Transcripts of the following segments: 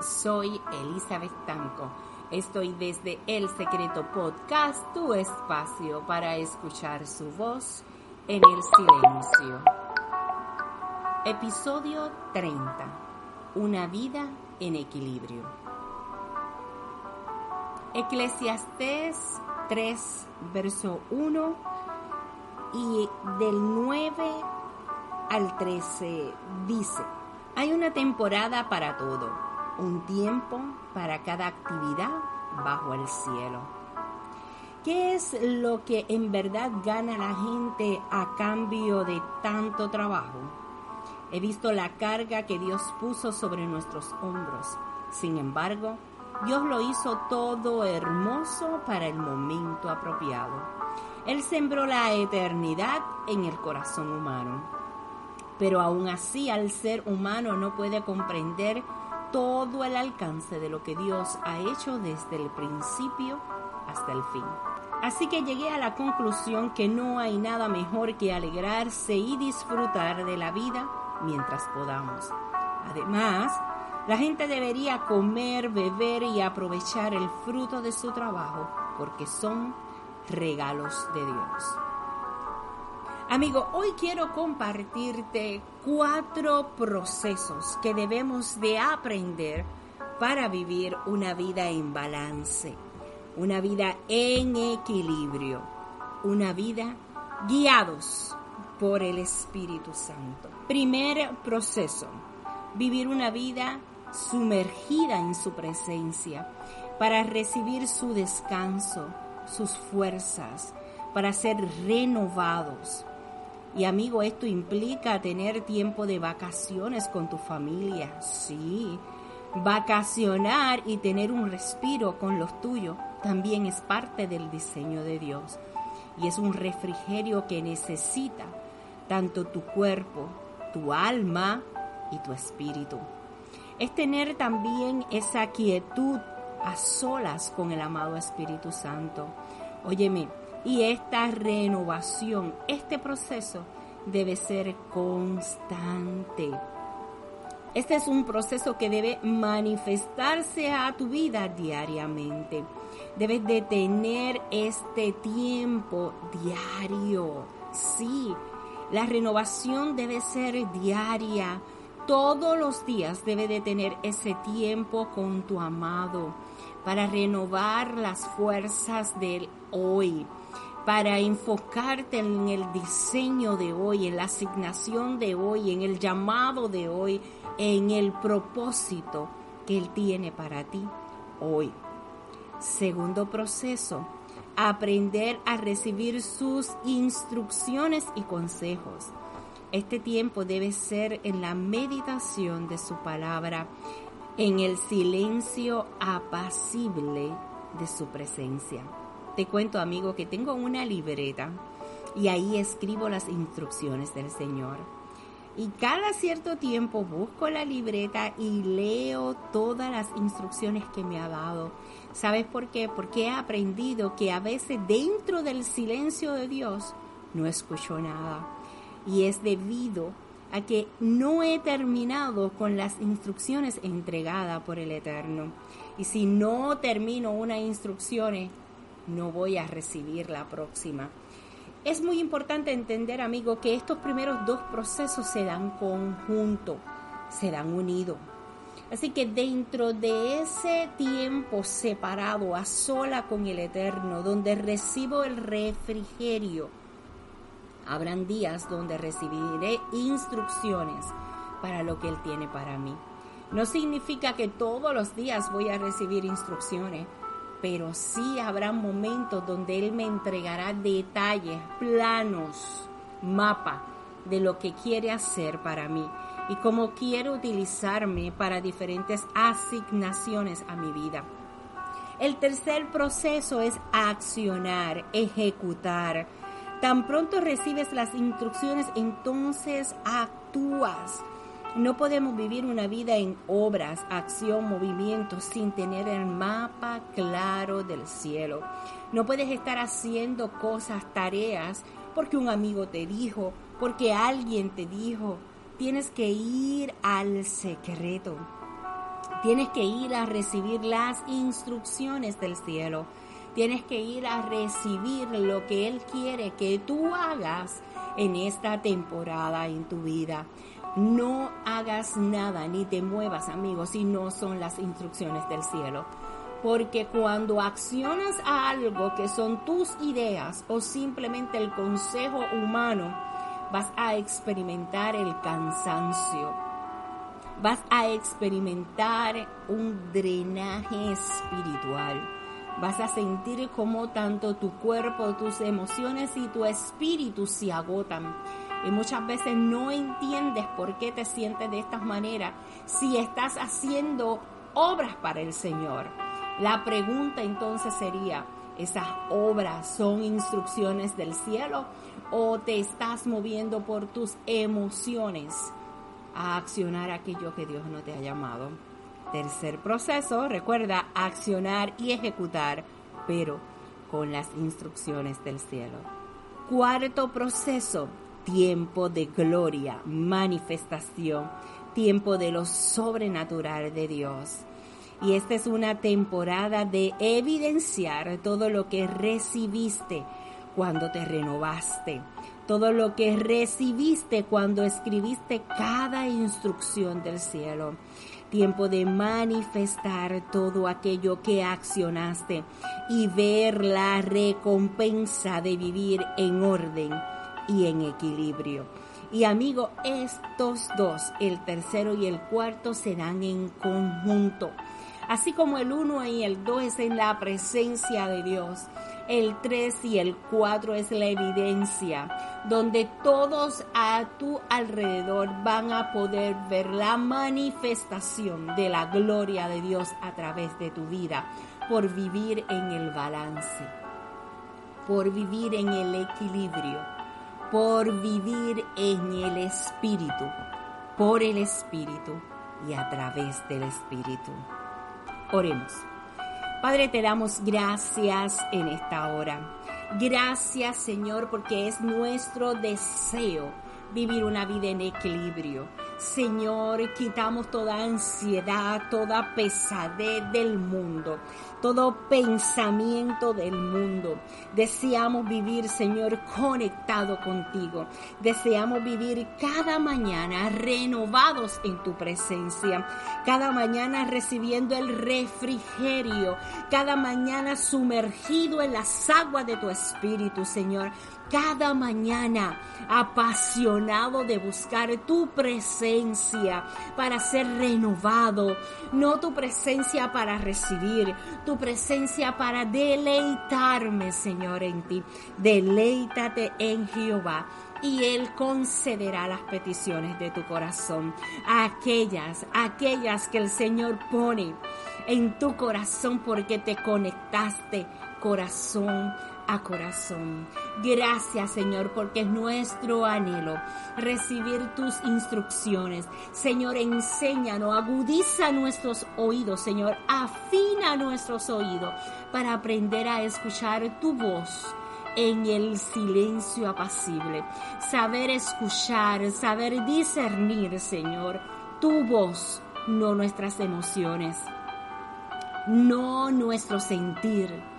Soy Elizabeth Tanco. Estoy desde El Secreto Podcast, tu espacio para escuchar su voz en el silencio. Episodio 30. Una vida en equilibrio. Eclesiastés 3, verso 1 y del 9 al 13 dice, hay una temporada para todo, un tiempo para cada actividad bajo el cielo. ¿Qué es lo que en verdad gana la gente a cambio de tanto trabajo? He visto la carga que Dios puso sobre nuestros hombros. Sin embargo, Dios lo hizo todo hermoso para el momento apropiado. Él sembró la eternidad en el corazón humano pero aún así al ser humano no puede comprender todo el alcance de lo que Dios ha hecho desde el principio hasta el fin. Así que llegué a la conclusión que no hay nada mejor que alegrarse y disfrutar de la vida mientras podamos. Además, la gente debería comer, beber y aprovechar el fruto de su trabajo porque son regalos de Dios. Amigo, hoy quiero compartirte cuatro procesos que debemos de aprender para vivir una vida en balance, una vida en equilibrio, una vida guiados por el Espíritu Santo. Primer proceso, vivir una vida sumergida en su presencia para recibir su descanso, sus fuerzas, para ser renovados y amigo, esto implica tener tiempo de vacaciones con tu familia, sí. Vacacionar y tener un respiro con los tuyos también es parte del diseño de Dios. Y es un refrigerio que necesita tanto tu cuerpo, tu alma y tu espíritu. Es tener también esa quietud a solas con el amado Espíritu Santo. Óyeme, y esta renovación, este proceso debe ser constante. Este es un proceso que debe manifestarse a tu vida diariamente. Debes de tener este tiempo diario. Sí, la renovación debe ser diaria. Todos los días debe de tener ese tiempo con tu amado para renovar las fuerzas del hoy para enfocarte en el diseño de hoy, en la asignación de hoy, en el llamado de hoy, en el propósito que Él tiene para ti hoy. Segundo proceso, aprender a recibir sus instrucciones y consejos. Este tiempo debe ser en la meditación de su palabra, en el silencio apacible de su presencia. Te cuento, amigo, que tengo una libreta y ahí escribo las instrucciones del Señor. Y cada cierto tiempo busco la libreta y leo todas las instrucciones que me ha dado. ¿Sabes por qué? Porque he aprendido que a veces dentro del silencio de Dios no escucho nada. Y es debido a que no he terminado con las instrucciones entregadas por el Eterno. Y si no termino una instrucción, no voy a recibir la próxima. Es muy importante entender, amigo, que estos primeros dos procesos se dan conjunto, se dan unidos. Así que dentro de ese tiempo separado a sola con el Eterno, donde recibo el refrigerio, habrán días donde recibiré instrucciones para lo que Él tiene para mí. No significa que todos los días voy a recibir instrucciones, pero sí habrá momentos donde Él me entregará detalles, planos, mapa de lo que quiere hacer para mí y cómo quiere utilizarme para diferentes asignaciones a mi vida. El tercer proceso es accionar, ejecutar. Tan pronto recibes las instrucciones, entonces actúas. No podemos vivir una vida en obras, acción, movimiento sin tener el mapa claro del cielo. No puedes estar haciendo cosas, tareas, porque un amigo te dijo, porque alguien te dijo. Tienes que ir al secreto. Tienes que ir a recibir las instrucciones del cielo. Tienes que ir a recibir lo que Él quiere que tú hagas en esta temporada en tu vida. No hagas nada ni te muevas, amigos, si no son las instrucciones del cielo. Porque cuando accionas a algo que son tus ideas o simplemente el consejo humano, vas a experimentar el cansancio. Vas a experimentar un drenaje espiritual. Vas a sentir como tanto tu cuerpo, tus emociones y tu espíritu se agotan y muchas veces no entiendes por qué te sientes de esta manera si estás haciendo obras para el Señor. La pregunta entonces sería, ¿esas obras son instrucciones del cielo o te estás moviendo por tus emociones a accionar aquello que Dios no te ha llamado? Tercer proceso, recuerda, accionar y ejecutar, pero con las instrucciones del cielo. Cuarto proceso, tiempo de gloria, manifestación, tiempo de lo sobrenatural de Dios. Y esta es una temporada de evidenciar todo lo que recibiste cuando te renovaste, todo lo que recibiste cuando escribiste cada instrucción del cielo. Tiempo de manifestar todo aquello que accionaste y ver la recompensa de vivir en orden y en equilibrio. Y amigo, estos dos, el tercero y el cuarto, se dan en conjunto. Así como el uno y el dos es en la presencia de Dios, el tres y el cuatro es la evidencia, donde todos a tu alrededor van a poder ver la manifestación de la gloria de Dios a través de tu vida, por vivir en el balance, por vivir en el equilibrio por vivir en el Espíritu, por el Espíritu y a través del Espíritu. Oremos. Padre, te damos gracias en esta hora. Gracias Señor porque es nuestro deseo vivir una vida en equilibrio. Señor, quitamos toda ansiedad, toda pesadez del mundo todo pensamiento del mundo. Deseamos vivir, Señor, conectado contigo. Deseamos vivir cada mañana renovados en tu presencia. Cada mañana recibiendo el refrigerio. Cada mañana sumergido en las aguas de tu espíritu, Señor cada mañana apasionado de buscar tu presencia para ser renovado, no tu presencia para recibir, tu presencia para deleitarme, Señor, en ti. Deleítate en Jehová y Él concederá las peticiones de tu corazón, aquellas, aquellas que el Señor pone en tu corazón porque te conectaste corazón a corazón. Gracias Señor porque es nuestro anhelo recibir tus instrucciones. Señor, enséñanos, agudiza nuestros oídos, Señor, afina nuestros oídos para aprender a escuchar tu voz en el silencio apacible. Saber escuchar, saber discernir, Señor, tu voz, no nuestras emociones, no nuestro sentir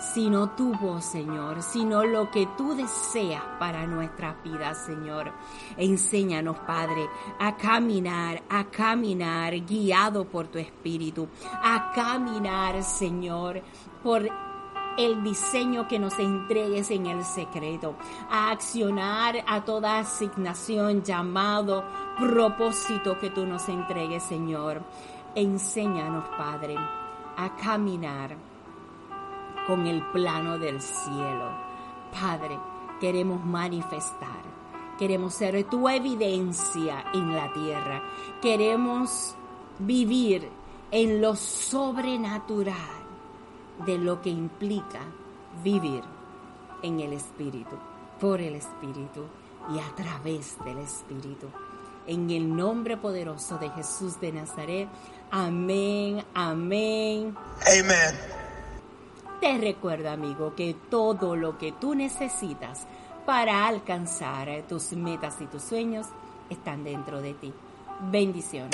sino tu voz, Señor, sino lo que tú deseas para nuestra vida, Señor. Enséñanos, Padre, a caminar, a caminar guiado por tu Espíritu, a caminar, Señor, por el diseño que nos entregues en el secreto, a accionar a toda asignación, llamado, propósito que tú nos entregues, Señor. Enséñanos, Padre, a caminar con el plano del cielo. Padre, queremos manifestar, queremos ser tu evidencia en la tierra, queremos vivir en lo sobrenatural de lo que implica vivir en el Espíritu, por el Espíritu y a través del Espíritu. En el nombre poderoso de Jesús de Nazaret. Amén, amén. Amen. Te recuerdo, amigo, que todo lo que tú necesitas para alcanzar tus metas y tus sueños están dentro de ti. Bendiciones.